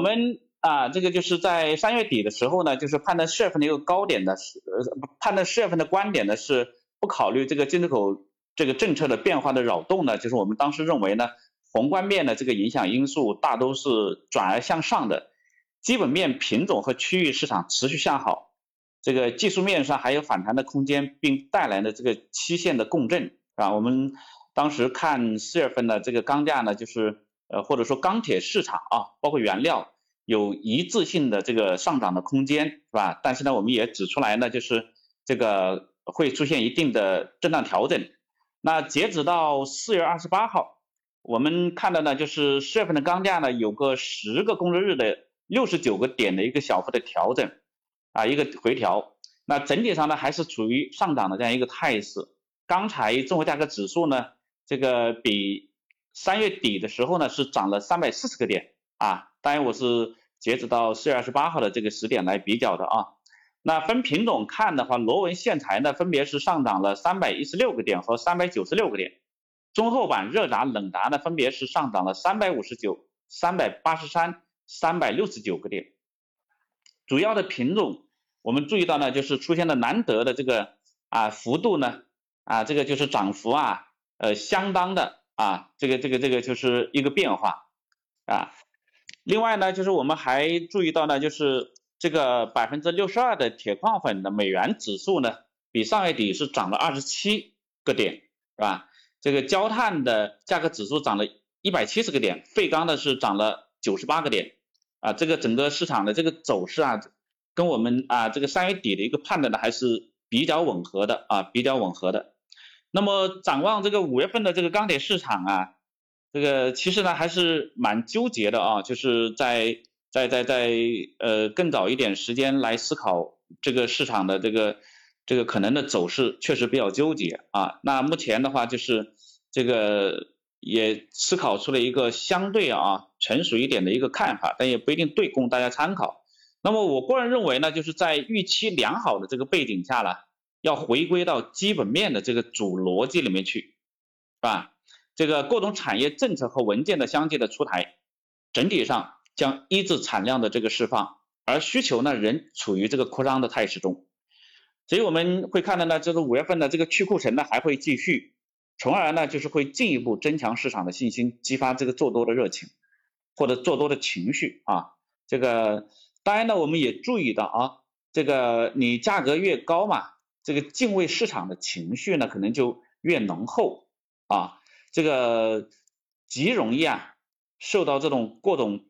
我们啊，这个就是在三月底的时候呢，就是判断四月份的一个高点的，呃，判断四月份的观点呢是不考虑这个进出口这个政策的变化的扰动呢，就是我们当时认为呢，宏观面的这个影响因素大都是转而向上的，基本面品种和区域市场持续向好，这个技术面上还有反弹的空间，并带来的这个期限的共振啊，我们当时看四月份的这个钢价呢，就是。呃，或者说钢铁市场啊，包括原料有一致性的这个上涨的空间，是吧？但是呢，我们也指出来呢，就是这个会出现一定的震荡调整。那截止到四月二十八号，我们看到呢，就是四月份的钢价呢，有个十个工作日的六十九个点的一个小幅的调整，啊，一个回调。那整体上呢，还是处于上涨的这样一个态势。钢材综合价格指数呢，这个比。三月底的时候呢，是涨了三百四十个点啊，当然我是截止到四月二十八号的这个时点来比较的啊。那分品种看的话，螺纹线材呢，分别是上涨了三百一十六个点和三百九十六个点，中厚板、热轧、冷轧呢，分别是上涨了三百五十九、三百八十三、三百六十九个点。主要的品种，我们注意到呢，就是出现了难得的这个啊幅度呢啊，这个就是涨幅啊，呃，相当的。啊，这个这个这个就是一个变化啊。另外呢，就是我们还注意到呢，就是这个百分之六十二的铁矿粉的美元指数呢，比上月底是涨了二十七个点，是吧？这个焦炭的价格指数涨了一百七十个点，废钢的是涨了九十八个点啊。这个整个市场的这个走势啊，跟我们啊这个三月底的一个判断呢，还是比较吻合的啊，比较吻合的。那么展望这个五月份的这个钢铁市场啊，这个其实呢还是蛮纠结的啊，就是在在在在呃更早一点时间来思考这个市场的这个这个可能的走势，确实比较纠结啊。那目前的话就是这个也思考出了一个相对啊成熟一点的一个看法，但也不一定对，供大家参考。那么我个人认为呢，就是在预期良好的这个背景下呢。要回归到基本面的这个主逻辑里面去，是吧？这个各种产业政策和文件的相继的出台，整体上将抑制产量的这个释放，而需求呢仍处于这个扩张的态势中。所以我们会看到呢，这个五月份的这个去库存呢还会继续，从而呢就是会进一步增强市场的信心，激发这个做多的热情或者做多的情绪啊。这个当然呢，我们也注意到啊，这个你价格越高嘛。这个敬畏市场的情绪呢，可能就越浓厚啊，这个极容易啊受到这种各种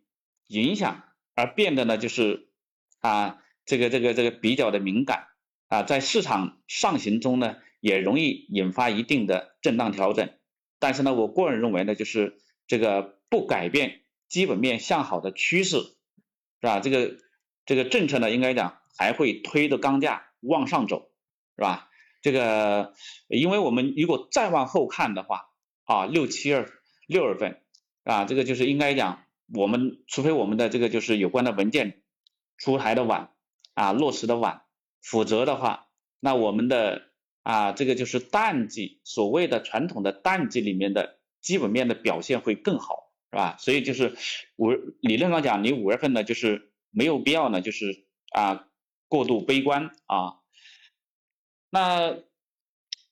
影响，而变得呢就是啊这个这个这个比较的敏感啊，在市场上行中呢也容易引发一定的震荡调整。但是呢，我个人认为呢，就是这个不改变基本面向好的趋势，是吧？这个这个政策呢，应该讲还会推着钢价往上走。是吧？这个，因为我们如果再往后看的话，啊，六七月六月份，啊，这个就是应该讲，我们除非我们的这个就是有关的文件出台的晚，啊，落实的晚，否则的话，那我们的啊，这个就是淡季，所谓的传统的淡季里面的基本面的表现会更好，是吧？所以就是五理论上讲，你五月份呢，就是没有必要呢，就是啊，过度悲观啊。那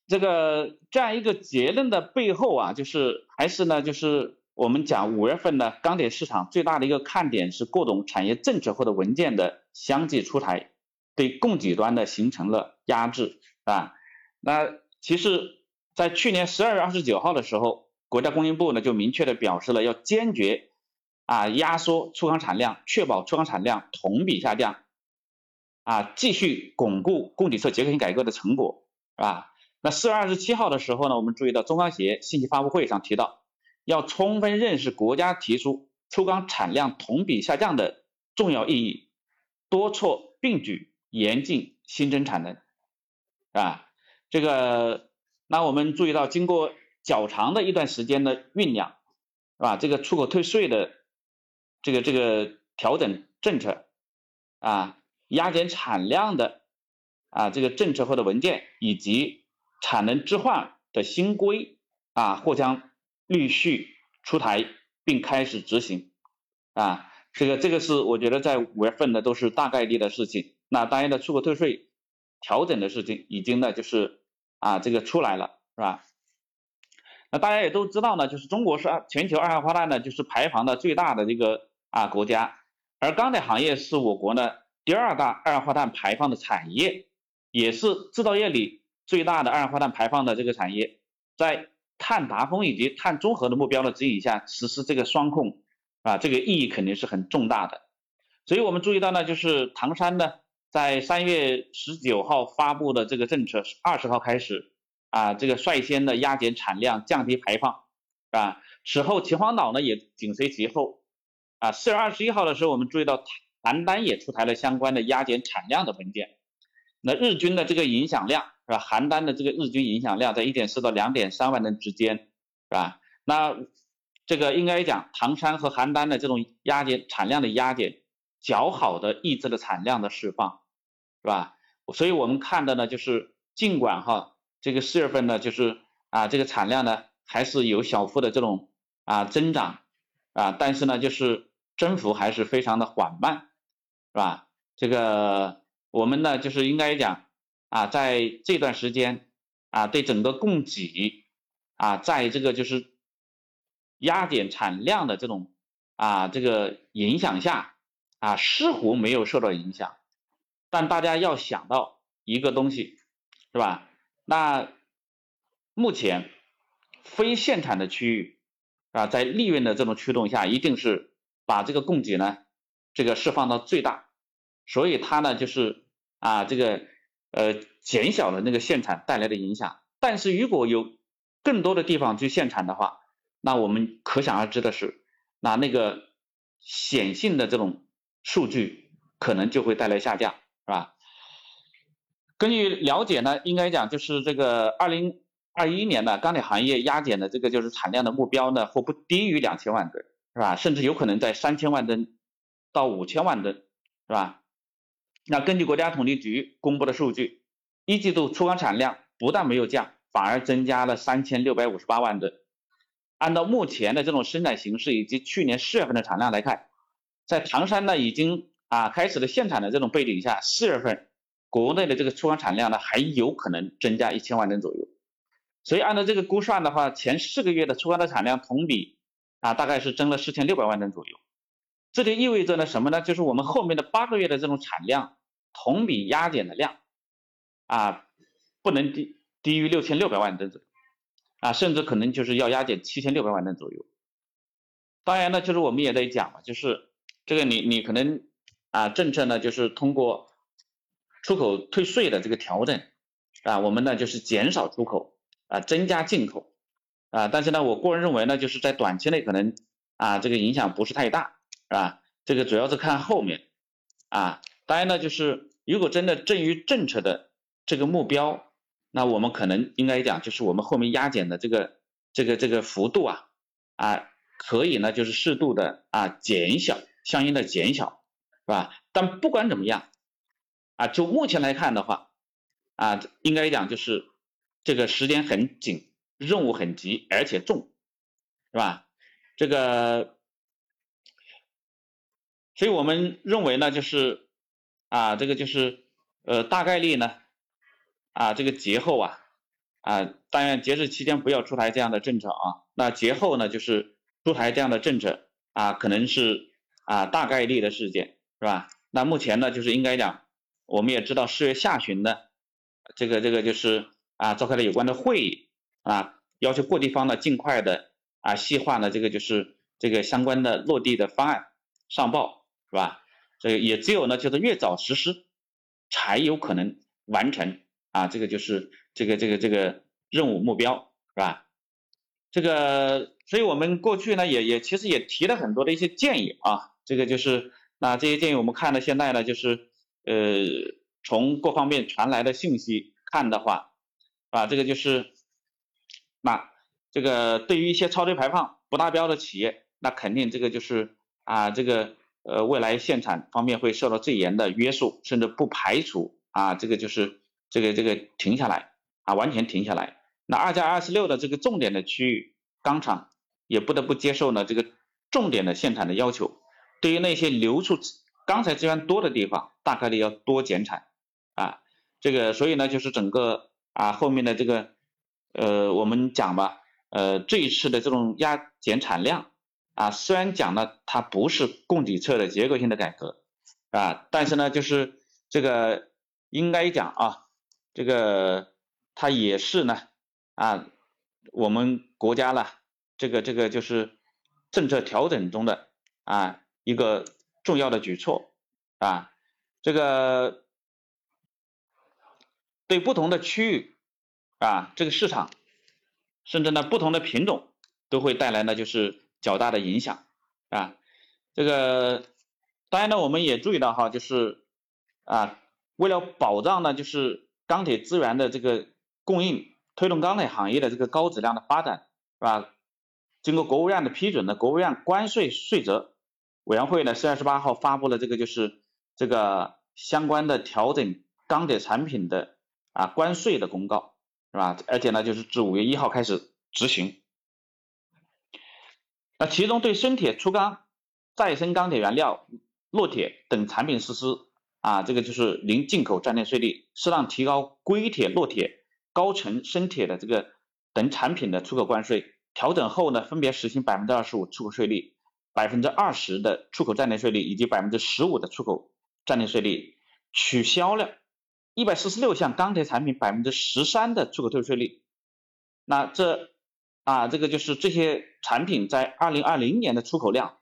这个这样一个结论的背后啊，就是还是呢，就是我们讲五月份的钢铁市场最大的一个看点是各种产业政策或者文件的相继出台，对供给端的形成了压制啊。那其实，在去年十二月二十九号的时候，国家工信部呢就明确的表示了要坚决啊压缩粗钢产量，确保粗钢产量同比下降。啊，继续巩固供给侧结构性改革的成果，是吧？那四月二十七号的时候呢，我们注意到中钢协信息发布会上提到，要充分认识国家提出粗钢产量同比下降的重要意义，多措并举，严禁新增产能，啊，这个，那我们注意到，经过较长的一段时间的酝酿，是吧？这个出口退税的这个这个调整政策，啊。压减产量的啊这个政策或者文件，以及产能置换的新规啊，或将陆续出台并开始执行啊。这个这个是我觉得在五月份呢都是大概率的事情。那当然的出口退税调整的事情已经呢就是啊这个出来了是吧？那大家也都知道呢，就是中国是全球二氧化碳呢就是排放的最大的这个啊国家，而钢铁行业是我国呢第二大二氧化碳排放的产业，也是制造业里最大的二氧化碳排放的这个产业，在碳达峰以及碳中和的目标的指引下实施这个双控啊，这个意义肯定是很重大的。所以我们注意到呢，就是唐山呢在三月十九号发布的这个政策，二十号开始。啊，这个率先的压减产量，降低排放，啊，此后秦皇岛呢也紧随其后，啊，四月二十一号的时候，我们注意到邯郸也出台了相关的压减产量的文件，那日均的这个影响量是吧？邯郸的这个日均影响量在一点四到两点三万吨之间，是吧？那这个应该讲唐山和邯郸的这种压减产量的压减，较好的抑制了产量的释放，是吧？所以我们看的呢，就是尽管哈。这个四月份呢，就是啊，这个产量呢还是有小幅的这种啊增长啊，但是呢，就是增幅还是非常的缓慢，是吧？这个我们呢就是应该讲啊，在这段时间啊，对整个供给啊，在这个就是压减产量的这种啊这个影响下啊，似乎没有受到影响，但大家要想到一个东西，是吧？那目前非限产的区域啊，在利润的这种驱动下，一定是把这个供给呢，这个释放到最大，所以它呢就是啊这个呃减小了那个限产带来的影响。但是如果有更多的地方去限产的话，那我们可想而知的是，那那个显性的这种数据可能就会带来下降，是吧？根据了解呢，应该讲就是这个二零二一年呢，钢铁行业压减的这个就是产量的目标呢，或不低于两千万吨，是吧？甚至有可能在三千万吨到五千万吨，是吧？那根据国家统计局公布的数据，一季度粗钢产量不但没有降，反而增加了三千六百五十八万吨。按照目前的这种生产形势以及去年四月份的产量来看，在唐山呢已经啊开始了限产的这种背景下，四月份。国内的这个粗钢产量呢，还有可能增加一千万吨左右，所以按照这个估算的话，前四个月的粗钢的产量同比啊，大概是增了四千六百万吨左右。这就意味着呢什么呢？就是我们后面的八个月的这种产量同比压减的量啊，不能低低于六千六百万吨左右啊，甚至可能就是要压减七千六百万吨左右。当然呢，就是我们也在讲嘛，就是这个你你可能啊政策呢就是通过。出口退税的这个调整啊，我们呢就是减少出口啊，增加进口啊，但是呢，我个人认为呢，就是在短期内可能啊，这个影响不是太大，是吧？这个主要是看后面啊，当然呢，就是如果真的正于政策的这个目标，那我们可能应该讲，就是我们后面压减的这个这个这个幅度啊啊，可以呢就是适度的啊减小，相应的减小，是吧？但不管怎么样。啊，就目前来看的话，啊，应该讲就是这个时间很紧，任务很急，而且重，是吧？这个，所以我们认为呢，就是啊，这个就是呃，大概率呢，啊，这个节后啊，啊，当然节日期间不要出台这样的政策啊。那节后呢，就是出台这样的政策啊，可能是啊大概率的事件，是吧？那目前呢，就是应该讲。我们也知道四月下旬呢，这个这个就是啊召开了有关的会议啊，要求各地方呢尽快的啊细化呢这个就是这个相关的落地的方案上报是吧？这个也只有呢就是越早实施，才有可能完成啊这个就是这个这个这个任务目标是吧？这个所以我们过去呢也也其实也提了很多的一些建议啊，这个就是那这些建议我们看呢现在呢就是。呃，从各方面传来的信息看的话，啊，这个就是，那这个对于一些超低排放不达标的企业，那肯定这个就是啊，这个呃未来限产方面会受到最严的约束，甚至不排除啊，这个就是这个这个停下来啊，完全停下来。那二加二十六的这个重点的区域钢厂也不得不接受呢这个重点的限产的要求。对于那些流出钢材资源多的地方，大概率要多减产啊。这个所以呢，就是整个啊后面的这个呃我们讲吧，呃这一次的这种压减产量啊，虽然讲呢它不是供给侧的结构性的改革啊，但是呢就是这个应该讲啊，这个它也是呢啊我们国家呢这个这个就是政策调整中的啊一个重要的举措啊，这个。对不同的区域啊，这个市场，甚至呢不同的品种，都会带来呢就是较大的影响啊。这个当然呢，我们也注意到哈，就是啊，为了保障呢就是钢铁资源的这个供应，推动钢铁行业的这个高质量的发展，是吧？经过国务院的批准呢，国务院关税税则委员会呢，四月二十八号发布了这个就是这个相关的调整钢铁产品的。啊，关税的公告是吧？而且呢，就是自五月一号开始执行。那其中对生铁、粗钢、再生钢铁原料、烙铁等产品实施啊，这个就是零进口暂定税率，适当提高硅铁、烙铁、高层生铁的这个等产品的出口关税。调整后呢，分别实行百分之二十五出口税率、百分之二十的出口暂定税率以及百分之十五的出口暂定税率，取消了。一百四十六项钢铁产品百分之十三的出口退税率，那这啊这个就是这些产品在二零二零年的出口量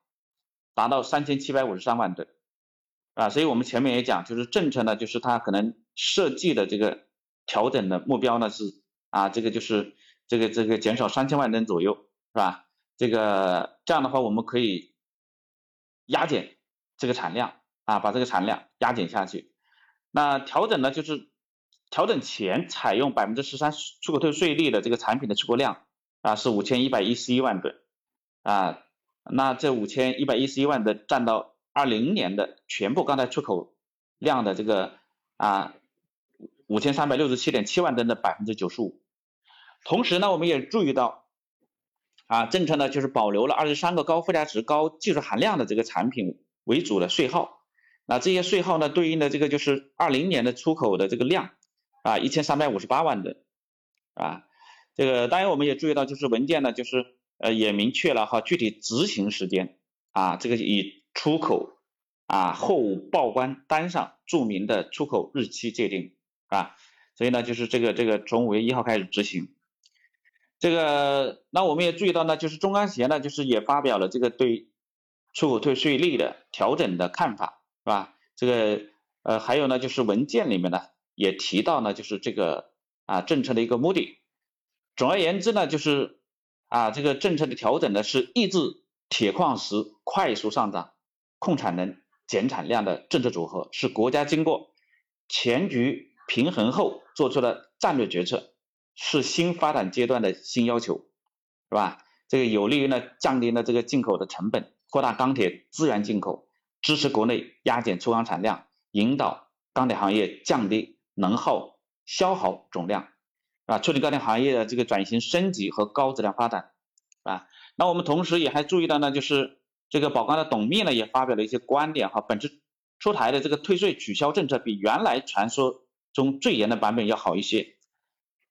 达到三千七百五十三万吨啊，所以我们前面也讲，就是政策呢，就是它可能设计的这个调整的目标呢是啊这个就是这个这个减少三千万吨左右是吧？这个这样的话我们可以压减这个产量啊，把这个产量压减下去。那调整呢，就是调整前采用百分之十三出口退税率的这个产品的出口量啊是五千一百一十一万吨啊，那这五千一百一十一万的占到二零年的全部钢材出口量的这个啊五千三百六十七点七万吨的百分之九十五。同时呢，我们也注意到啊，政策呢就是保留了二十三个高附加值、高技术含量的这个产品为主的税号。那这些税号呢，对应的这个就是二零年的出口的这个量啊，一千三百五十八万吨啊。这个当然我们也注意到，就是文件呢，就是呃也明确了哈具体执行时间啊，这个以出口啊货物报关单上注明的出口日期界定啊。所以呢，就是这个这个从五月一号开始执行。这个那我们也注意到呢，就是中钢协呢，就是也发表了这个对出口退税率的调整的看法。是吧？这个呃，还有呢，就是文件里面呢也提到呢，就是这个啊政策的一个目的。总而言之呢，就是啊这个政策的调整呢是抑制铁矿石快速上涨、控产能、减产量的政策组合，是国家经过全局平衡后做出的战略决策，是新发展阶段的新要求，是吧？这个有利于呢降低了这个进口的成本，扩大钢铁资源进口。支持国内压减粗钢产量，引导钢铁行业降低能耗消耗总量，啊，促进钢铁行业的这个转型升级和高质量发展，啊，那我们同时也还注意到呢，就是这个宝钢的董秘呢也发表了一些观点哈，本次出台的这个退税取消政策比原来传说中最严的版本要好一些，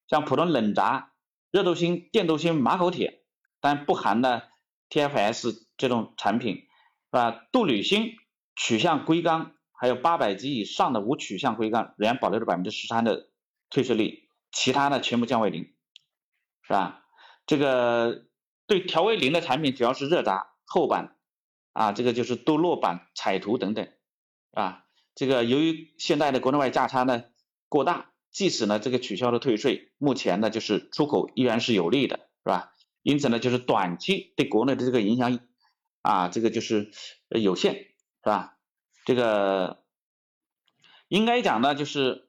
像普通冷轧、热镀锌、电镀锌、马口铁，但不含呢 TFS 这种产品，是吧？镀铝锌。取向硅钢还有八百级以上的无取向硅钢仍然保留着百分之十三的退税率，其他的全部降为零，是吧？这个对调为零的产品主要是热轧、厚板啊，这个就是镀铬板、彩涂等等，啊，这个由于现在的国内外价差呢过大，即使呢这个取消了退税，目前呢就是出口依然是有利的，是吧？因此呢就是短期对国内的这个影响啊，这个就是有限。是吧？这个应该讲呢，就是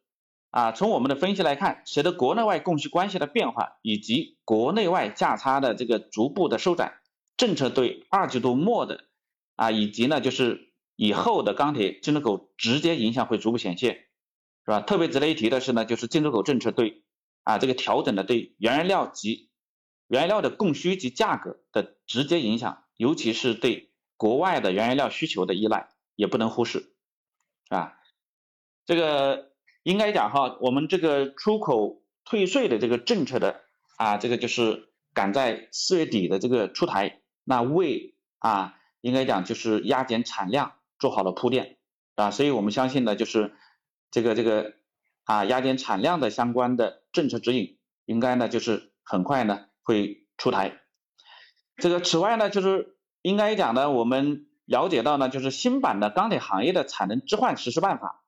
啊，从我们的分析来看，随着国内外供需关系的变化，以及国内外价差的这个逐步的收窄，政策对二季度末的啊，以及呢，就是以后的钢铁进出口直接影响会逐步显现，是吧？特别值得一提的是呢，就是进出口政策对啊这个调整的对原料及原料的供需及价格的直接影响，尤其是对国外的原材料需求的依赖也不能忽视，啊，这个应该讲哈，我们这个出口退税的这个政策的啊，这个就是赶在四月底的这个出台，那为啊，应该讲就是压减产量做好了铺垫，啊，所以我们相信呢，就是这个这个啊压减产量的相关的政策指引，应该呢就是很快呢会出台。这个此外呢，就是应该讲呢，我们了解到呢，就是新版的钢铁行业的产能置换实施办法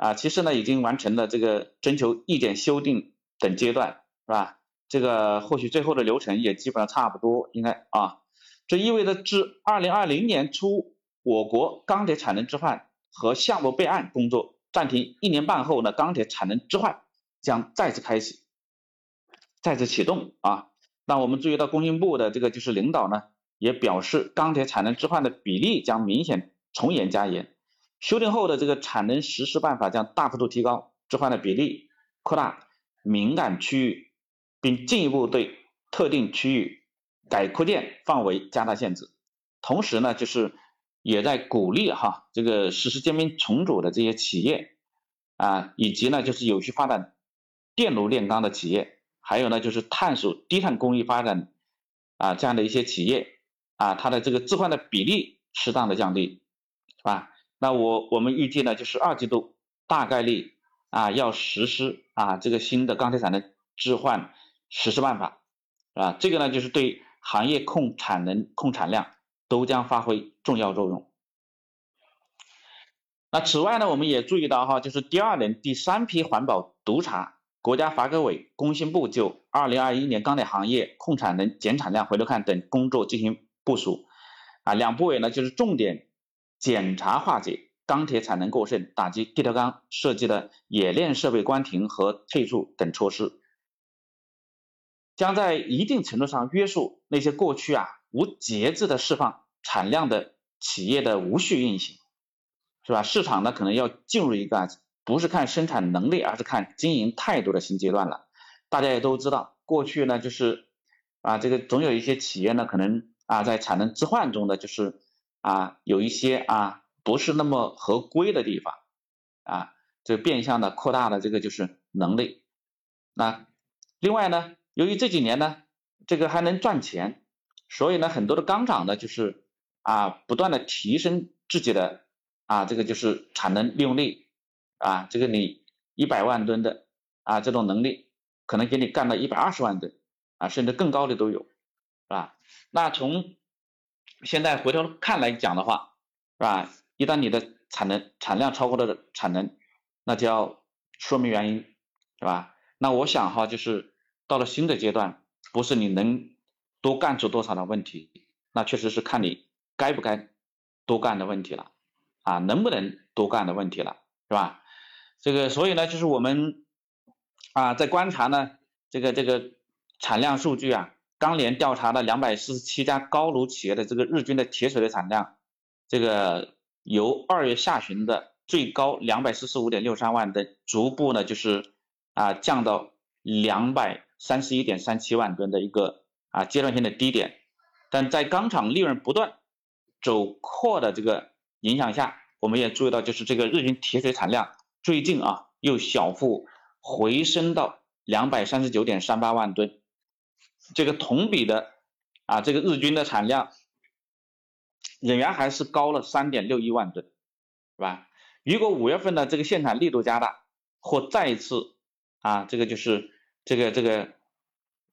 啊，其实呢已经完成了这个征求意见修订等阶段，是吧？这个或许最后的流程也基本上差不多，应该啊，这意味着至二零二零年初，我国钢铁产能置换和项目备案工作暂停一年半后呢，钢铁产能置换将再次开启，再次启动啊。那我们注意到工信部的这个就是领导呢，也表示钢铁产能置换的比例将明显从严加严，修订后的这个产能实施办法将大幅度提高置换的比例，扩大敏感区域，并进一步对特定区域改扩建范围加大限制。同时呢，就是也在鼓励哈这个实施兼并重组的这些企业啊，以及呢就是有序发展电炉炼钢的企业。还有呢，就是探索低碳工艺发展啊，这样的一些企业啊，它的这个置换的比例适当的降低，是吧？那我我们预计呢，就是二季度大概率啊要实施啊这个新的钢铁产能置换实施办法，啊，这个呢就是对行业控产能、控产量都将发挥重要作用。那此外呢，我们也注意到哈，就是第二轮、第三批环保督查。国家发改委、工信部就二零二一年钢铁行业控产能、减产量回头看等工作进行部署，啊，两部委呢就是重点检查化解钢铁产能过剩、打击地条钢设计的冶炼设备关停和退出等措施，将在一定程度上约束那些过去啊无节制的释放产量的企业的无序运行，是吧？市场呢可能要进入一个。不是看生产能力，而是看经营态度的新阶段了。大家也都知道，过去呢就是啊，这个总有一些企业呢，可能啊在产能置换中呢，就是啊有一些啊不是那么合规的地方啊，这变相的扩大了这个就是能力。那另外呢，由于这几年呢这个还能赚钱，所以呢很多的钢厂呢就是啊不断的提升自己的啊这个就是产能利用率。啊，这个你一百万吨的啊，这种能力可能给你干到一百二十万吨啊，甚至更高的都有，是吧？那从现在回头看来讲的话，是吧？一旦你的产能产量超过了产能，那就要说明原因，是吧？那我想哈，就是到了新的阶段，不是你能多干出多少的问题，那确实是看你该不该多干的问题了，啊，能不能多干的问题了，是吧？这个，所以呢，就是我们啊，在观察呢，这个这个产量数据啊，钢联调查的两百四十七家高炉企业的这个日均的铁水的产量，这个由二月下旬的最高两百四十五点六三万吨，逐步呢就是啊降到两百三十一点三七万吨的一个啊阶段性的低点，但在钢厂利润不断走扩的这个影响下，我们也注意到，就是这个日均铁水产量。最近啊，又小幅回升到两百三十九点三八万吨，这个同比的啊，这个日均的产量仍然还是高了三点六一万吨，是吧？如果五月份的这个限产力度加大，或再一次啊，这个就是这个这个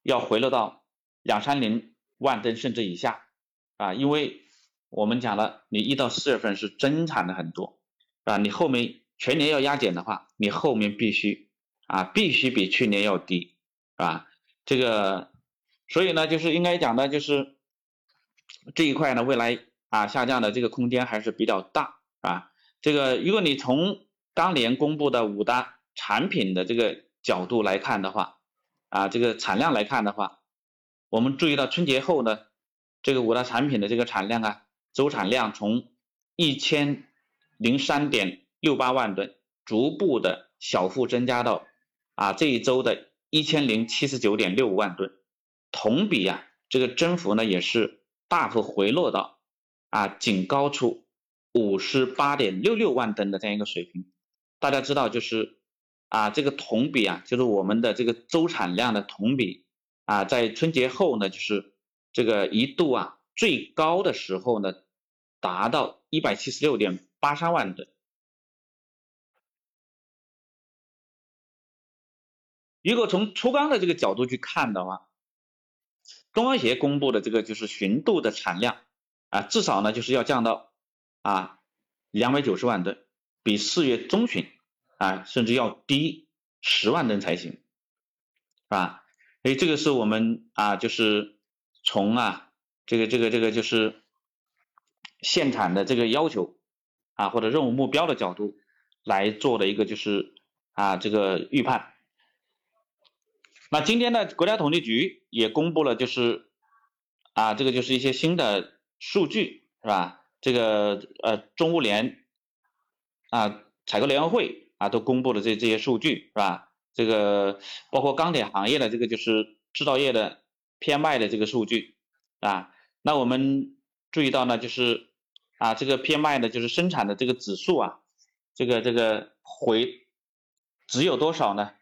要回落到两三零万吨甚至以下啊，因为我们讲了，你一到四月份是增产的很多，啊，你后面。全年要压减的话，你后面必须啊，必须比去年要低，是吧？这个，所以呢，就是应该讲的，就是这一块呢，未来啊下降的这个空间还是比较大，是吧？这个，如果你从当年公布的五大产品的这个角度来看的话，啊，这个产量来看的话，我们注意到春节后呢，这个五大产品的这个产量啊，周产量从一千零三点。六八万吨，逐步的小幅增加到啊这一周的一千零七十九点六五万吨，同比啊这个增幅呢也是大幅回落到啊仅高出五十八点六六万吨的这样一个水平。大家知道就是啊这个同比啊就是我们的这个周产量的同比啊在春节后呢就是这个一度啊最高的时候呢达到一百七十六点八三万吨。如果从粗钢的这个角度去看的话，中钢协公布的这个就是旬度的产量啊，至少呢就是要降到啊两百九十万吨，比四月中旬啊甚至要低十万吨才行，是吧？所以这个是我们啊就是从啊这个这个这个就是限产的这个要求啊或者任务目标的角度来做的一个就是啊这个预判。那今天呢，国家统计局也公布了，就是啊，这个就是一些新的数据，是吧？这个呃，中物联啊，采购联合会啊，都公布了这这些数据，是吧？这个包括钢铁行业的这个就是制造业的 PMI 的这个数据啊。那我们注意到呢，就是啊，这个 PMI 呢，就是生产的这个指数啊，这个这个回只有多少呢？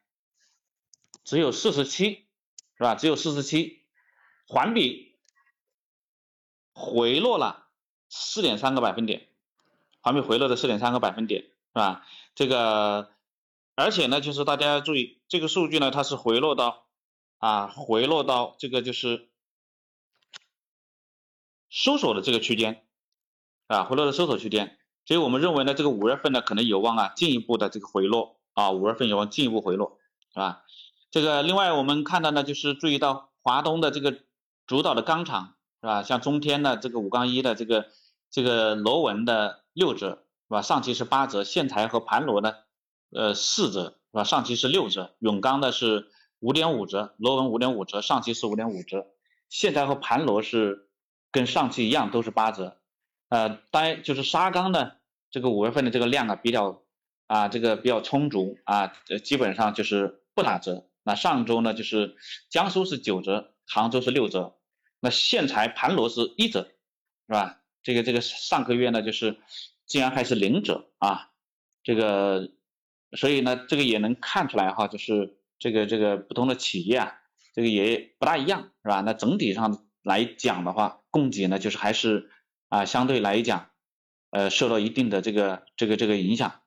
只有四十七，是吧？只有四十七，环比回落了四点三个百分点，环比回落了四点三个百分点，是吧？这个，而且呢，就是大家要注意，这个数据呢，它是回落到啊，回落到这个就是收缩的这个区间，啊，回落的收缩区间，所以我们认为呢，这个五月份呢，可能有望啊进一步的这个回落啊，五月份有望进一步回落，是吧？这个另外我们看到呢，就是注意到华东的这个主导的钢厂是吧？像中天的这个五杠一的这个这个螺纹的六折是吧？上期是八折，线材和盘螺呢呃四折是吧？上期是六折，永钢的是五点五折，螺纹五点五折，上期是五点五折，线材和盘螺是跟上期一样都是八折。呃，当然就是沙钢呢，这个五月份的这个量啊比较啊这个比较充足啊，基本上就是不打折。那上周呢，就是江苏是九折，杭州是六折，那线材盘螺是一折，是吧？这个这个上个月呢，就是竟然还是零折啊，这个，所以呢，这个也能看出来哈，就是这个这个不同的企业啊，这个也不大一样，是吧？那整体上来讲的话，供给呢，就是还是啊，相对来讲，呃，受到一定的这个这个这个影响。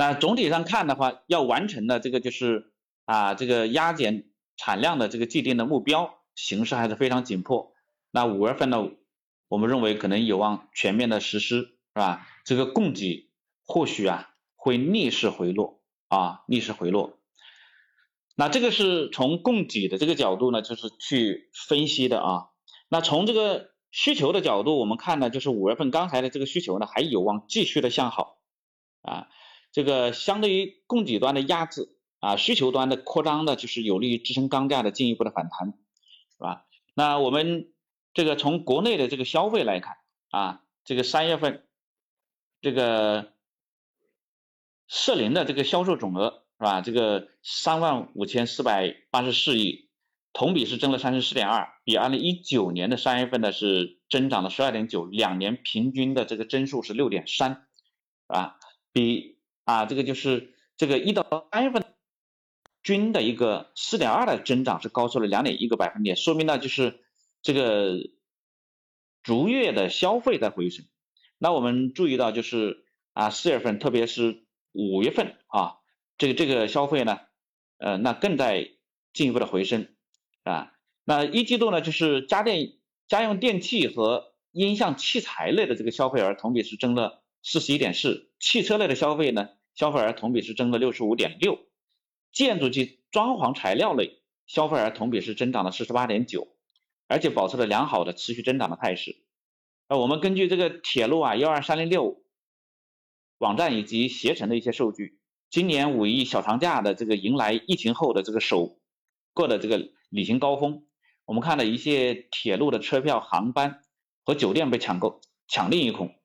那总体上看的话，要完成的这个就是啊，这个压减产量的这个既定的目标形势还是非常紧迫。那五月份呢，我们认为可能有望全面的实施，是吧？这个供给或许啊会逆势回落啊，逆势回落。那这个是从供给的这个角度呢，就是去分析的啊。那从这个需求的角度，我们看呢，就是五月份刚才的这个需求呢，还有望继续的向好啊。这个相对于供给端的压制啊，需求端的扩张呢，就是有利于支撑钢价的进一步的反弹，是吧？那我们这个从国内的这个消费来看啊，这个三月份这个社零的这个销售总额是吧？这个三万五千四百八十四亿，同比是增了三十四点二，比二零一九年的三月份呢是增长了十二点九，两年平均的这个增速是六点三，啊？比啊，这个就是这个一到三月份均的一个四点二的增长是高出了两点一个百分点，说明呢就是这个逐月的消费在回升。那我们注意到就是啊四月份特别是五月份啊，这个这个消费呢，呃那更在进一步的回升啊。那一季度呢就是家电家用电器和音像器材类的这个消费额同比是增了四十一点四，汽车类的消费呢。消费额同比是增了六十五点六，建筑及装潢材料类消费额同比是增长了四十八点九，而且保持了良好的持续增长的态势。那我们根据这个铁路啊幺二三零六网站以及携程的一些数据，今年五一小长假的这个迎来疫情后的这个首个的这个旅行高峰，我们看到一些铁路的车票、航班和酒店被抢购抢订一空。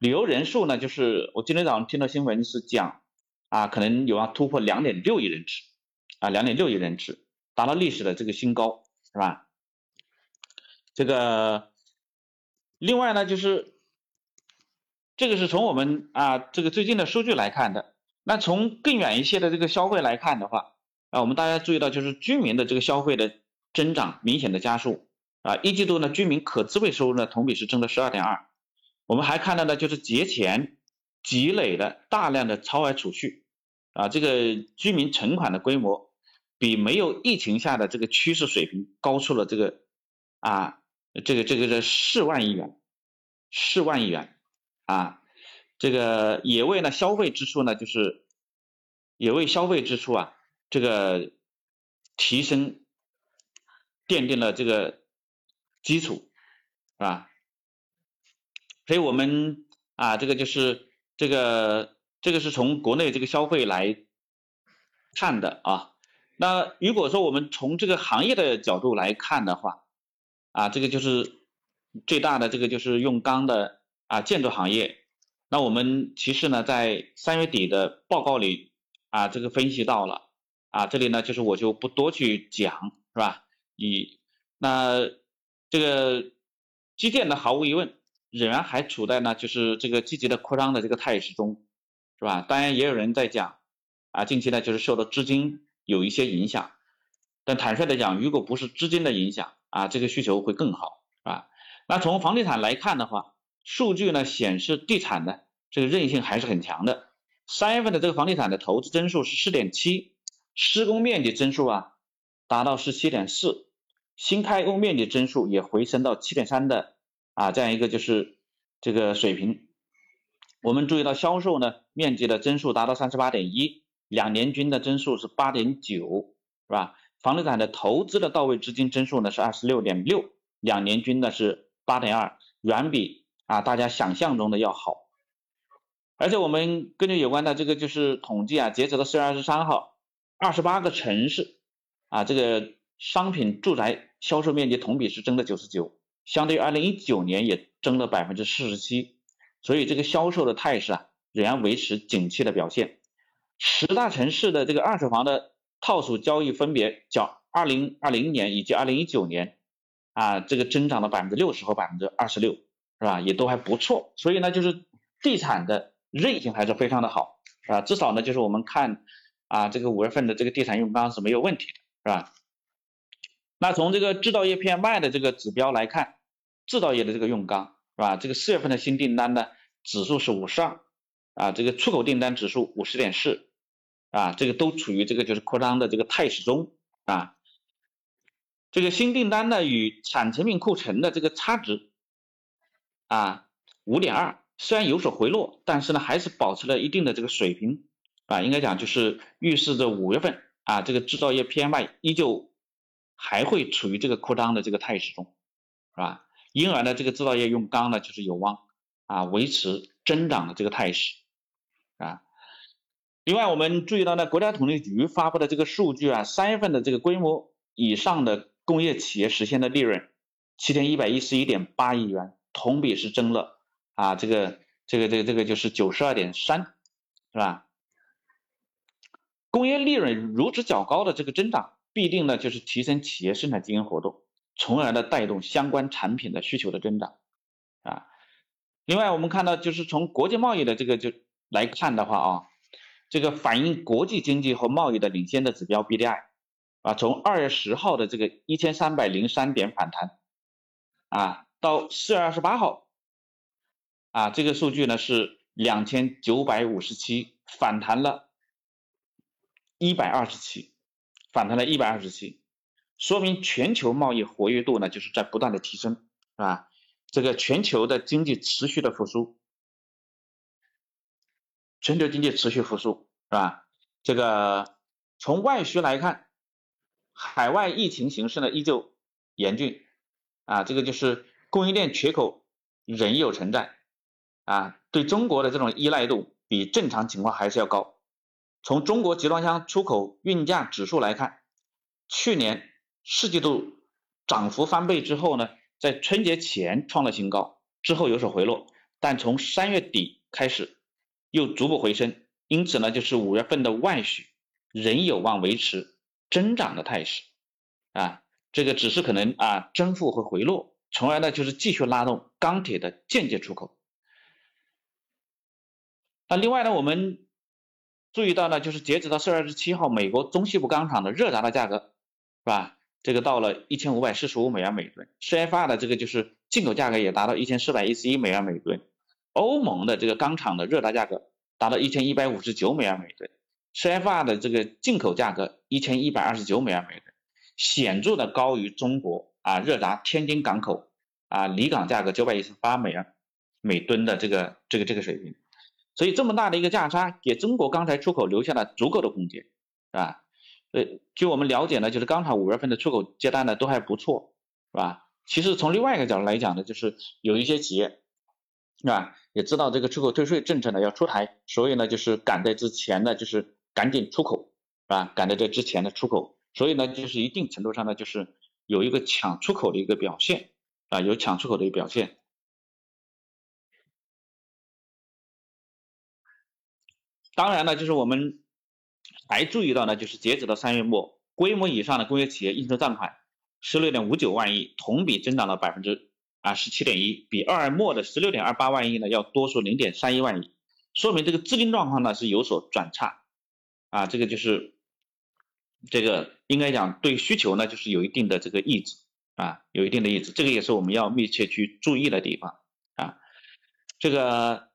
旅游人数呢，就是我今天早上听到新闻是讲，啊，可能有望突破两点六亿人次，啊，两点六亿人次，达到历史的这个新高，是吧？这个另外呢，就是这个是从我们啊这个最近的数据来看的。那从更远一些的这个消费来看的话，啊，我们大家注意到就是居民的这个消费的增长明显的加速啊，一季度呢居民可支配收入呢同比是增了十二点二。我们还看到呢就是节前积累了大量的超额储蓄啊，这个居民存款的规模比没有疫情下的这个趋势水平高出了这个啊。这个这个是四万亿元，四万亿元啊，这个也为呢消费支出呢，就是也为消费支出啊这个提升奠定了这个基础，是吧？所以我们啊这个就是这个这个是从国内这个消费来看的啊。那如果说我们从这个行业的角度来看的话，啊，这个就是最大的这个就是用钢的啊建筑行业。那我们其实呢，在三月底的报告里啊，这个分析到了啊，这里呢就是我就不多去讲，是吧？以那这个基建呢，毫无疑问仍然还处在呢就是这个积极的扩张的这个态势中，是吧？当然也有人在讲啊，近期呢就是受到资金有一些影响，但坦率的讲，如果不是资金的影响，啊，这个需求会更好，啊。那从房地产来看的话，数据呢显示地产的这个韧性还是很强的。三月份的这个房地产的投资增速是四点七，施工面积增速啊达到十七点四，新开工面积增速也回升到七点三的啊这样一个就是这个水平。我们注意到销售呢面积的增速达到三十八点一，两年均的增速是八点九，是吧？房地产的投资的到位资金增速呢是二十六点六，两年均呢是八点二，远比啊大家想象中的要好。而且我们根据有关的这个就是统计啊，截止到四月二十三号，二十八个城市啊这个商品住宅销售面积同比是增了九十九，相对于二零一九年也增了百分之四十七，所以这个销售的态势啊仍然维持景气的表现。十大城市的这个二手房的。套数交易分别较二零二零年以及二零一九年啊，这个增长了百分之六十和百分之二十六，是吧？也都还不错。所以呢，就是地产的韧性还是非常的好，是吧？至少呢，就是我们看啊，这个五月份的这个地产用钢是没有问题的，是吧？那从这个制造业 PMI 的这个指标来看，制造业的这个用钢，是吧？这个四月份的新订单呢指数是五十二，啊，这个出口订单指数五十点四。啊，这个都处于这个就是扩张的这个态势中啊。这个新订单呢与产成品库存的这个差值啊五点二，虽然有所回落，但是呢还是保持了一定的这个水平啊。应该讲就是预示着五月份啊这个制造业 PMI 依旧还会处于这个扩张的这个态势中，是吧？因而呢这个制造业用钢呢就是有望啊维持增长的这个态势啊。另外，我们注意到呢，国家统计局发布的这个数据啊，三月份的这个规模以上的工业企业实现的利润七千一百一十一点八亿元，同比是增了啊，这个这个这个这个就是九十二点三，是吧？工业利润如此较高的这个增长，必定呢就是提升企业生产经营活动，从而呢带动相关产品的需求的增长啊。另外，我们看到就是从国际贸易的这个就来看的话啊。这个反映国际经济和贸易的领先的指标 BDI 啊，从二月十号的这个一千三百零三点反弹啊，到四月二十八号啊，这个数据呢是两千九百五十七，反弹了一百二十七，反弹了一百二十七，说明全球贸易活跃度呢就是在不断的提升，是吧？这个全球的经济持续的复苏。全球经济持续复苏，是吧？这个从外需来看，海外疫情形势呢依旧严峻，啊，这个就是供应链缺口仍有存在，啊，对中国的这种依赖度比正常情况还是要高。从中国集装箱出口运价指数来看，去年四季度涨幅翻倍之后呢，在春节前创了新高，之后有所回落，但从三月底开始。又逐步回升，因此呢，就是五月份的外需仍有望维持增长的态势啊，这个只是可能啊增幅会回落从而呢就是继续拉动钢铁的间接出口。那另外呢，我们注意到呢，就是截止到四月二十七号，美国中西部钢厂的热轧的价格是吧？这个到了一千五百四十五美元每吨，CFR 的这个就是进口价格也达到一千四百一十一美元每吨。欧盟的这个钢厂的热轧价格达到一千一百五十九美元每吨，CFR 的这个进口价格一千一百二十九美元每吨，显著的高于中国啊热轧天津港口啊离港价格九百一十八美元每吨的这个这个这个水平。所以这么大的一个价差，给中国钢材出口留下了足够的空间，是吧？呃，据我们了解呢，就是钢厂五月份的出口接单呢都还不错，是吧？其实从另外一个角度来讲呢，就是有一些企业，是吧？也知道这个出口退税政策呢要出台，所以呢就是赶在之前呢就是赶紧出口，是吧？赶在这之前的出口，所以呢就是一定程度上呢就是有一个抢出口的一个表现，啊，有抢出口的一个表现。当然呢，就是我们还注意到呢，就是截止到三月末，规模以上的工业企业应收账款十六点五九万亿，同比增长了百分之啊十七点一，比二月末的十六点二八万亿呢要多出零点三一万亿，说明这个资金状况呢是有所转差啊，这个就是这个应该讲对需求呢就是有一定的这个抑制啊，有一定的抑制，这个也是我们要密切去注意的地方啊，这个。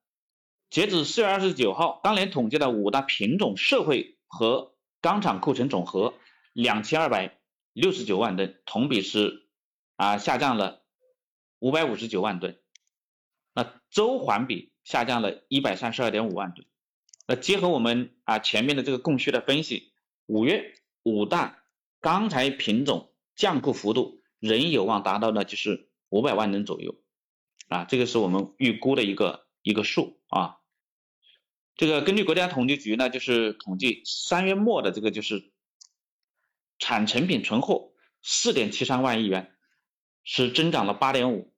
截止四月二十九号，钢联统计的五大品种社会和钢厂库存总和两千二百六十九万吨，同比是啊下降了五百五十九万吨，那周环比下降了一百三十二点五万吨。那结合我们啊前面的这个供需的分析，五月五大钢材品种降库幅度仍有望达到呢就是五百万吨左右啊，这个是我们预估的一个一个数啊。这个根据国家统计局呢，就是统计三月末的这个就是产成品存货四点七三万亿元，是增长了八点五。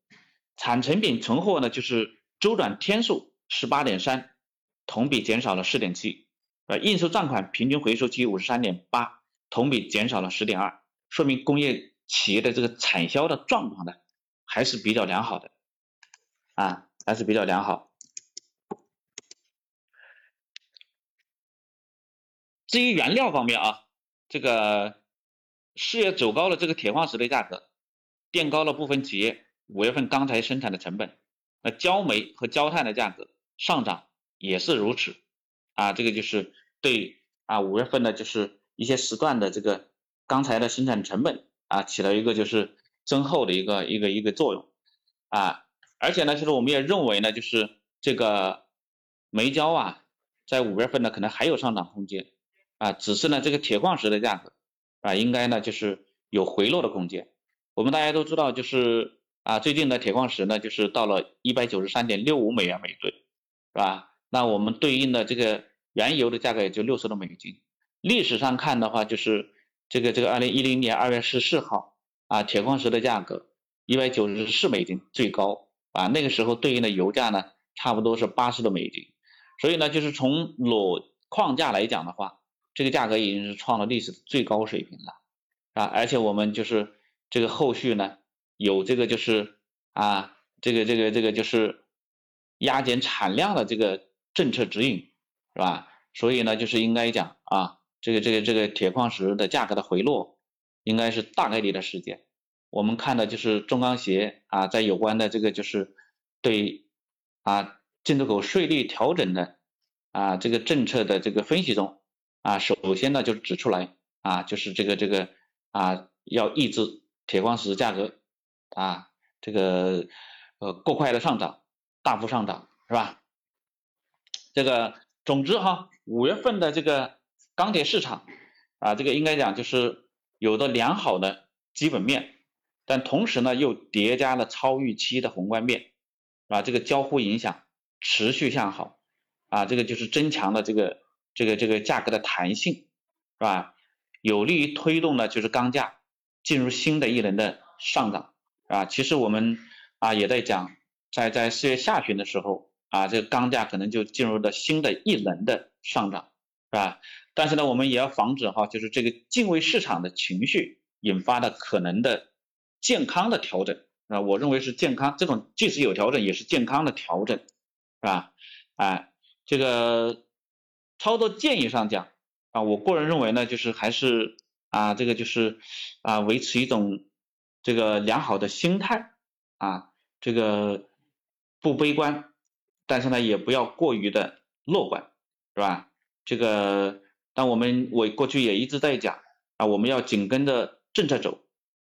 产成品存货呢，就是周转天数十八点三，同比减少了四点七。呃，应收账款平均回收期五十三点八，同比减少了十点二，说明工业企业的这个产销的状况呢，还是比较良好的，啊，还是比较良好。至于原料方面啊，这个四月走高了这个铁矿石的价格，垫高了部分企业五月份钢材生产的成本。那焦煤和焦炭的价格上涨也是如此啊，这个就是对啊五月份的就是一些时段的这个钢材的生产成本啊起了一个就是增厚的一个一个一个作用啊，而且呢，就是我们也认为呢，就是这个煤焦啊，在五月份呢可能还有上涨空间。啊，只是呢，这个铁矿石的价格啊，应该呢就是有回落的空间。我们大家都知道，就是啊，最近的铁矿石呢，就是到了一百九十三点六五美元每吨，是吧？那我们对应的这个原油的价格也就六十多美金。历史上看的话，就是这个这个二零一零年二月十四号啊，铁矿石的价格一百九十四美金最高啊，那个时候对应的油价呢，差不多是八十多美金。所以呢，就是从裸框架来讲的话，这个价格已经是创了历史的最高水平了，啊，而且我们就是这个后续呢，有这个就是啊，这个这个这个就是压减产量的这个政策指引，是吧？所以呢，就是应该讲啊，这个这个这个铁矿石的价格的回落，应该是大概率的事件。我们看的就是中钢协啊，在有关的这个就是对啊进出口税率调整的啊这个政策的这个分析中。啊，首先呢就指出来啊，就是这个这个啊，要抑制铁矿石价格啊，这个呃过快的上涨，大幅上涨是吧？这个总之哈，五月份的这个钢铁市场啊，这个应该讲就是有着良好的基本面，但同时呢又叠加了超预期的宏观面，啊，这个交互影响持续向好啊，这个就是增强了这个。这个这个价格的弹性是吧？有利于推动呢，就是钢价进入新的一轮的上涨啊。其实我们啊也在讲，在在四月下旬的时候啊，这个钢价可能就进入了新的一轮的上涨，是吧？但是呢，我们也要防止哈，就是这个敬畏市场的情绪引发的可能的健康的调整啊，我认为是健康，这种即使有调整也是健康的调整，是吧？哎，这个操作建议上讲啊，我个人认为呢，就是还是啊，这个就是啊，维持一种这个良好的心态啊，这个不悲观，但是呢，也不要过于的乐观，是吧？这个，但我们我过去也一直在讲啊，我们要紧跟着政策走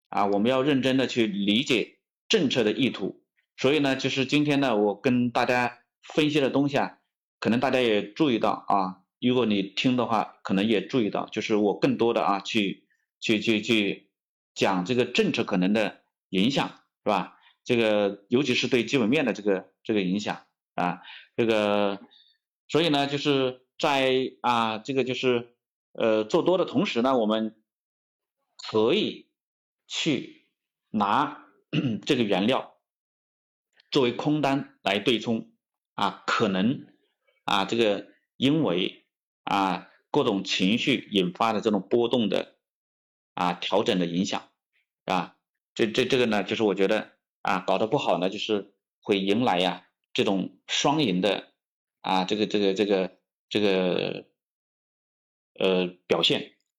啊，我们要认真的去理解政策的意图。所以呢，就是今天呢，我跟大家分析的东西啊，可能大家也注意到啊，如果你听的话，可能也注意到，就是我更多的啊，去去去去讲这个政策可能的影响，是吧？这个尤其是对基本面的这个这个影响啊，这个，所以呢，就是在啊，这个就是呃做多的同时呢，我们可以去拿 这个原料作为空单来对冲啊，可能啊这个因为啊各种情绪引发的这种波动的啊调整的影响啊，这这这个呢，就是我觉得。啊，搞得不好呢，就是会迎来呀这种双赢的啊这个这个这个这个呃表现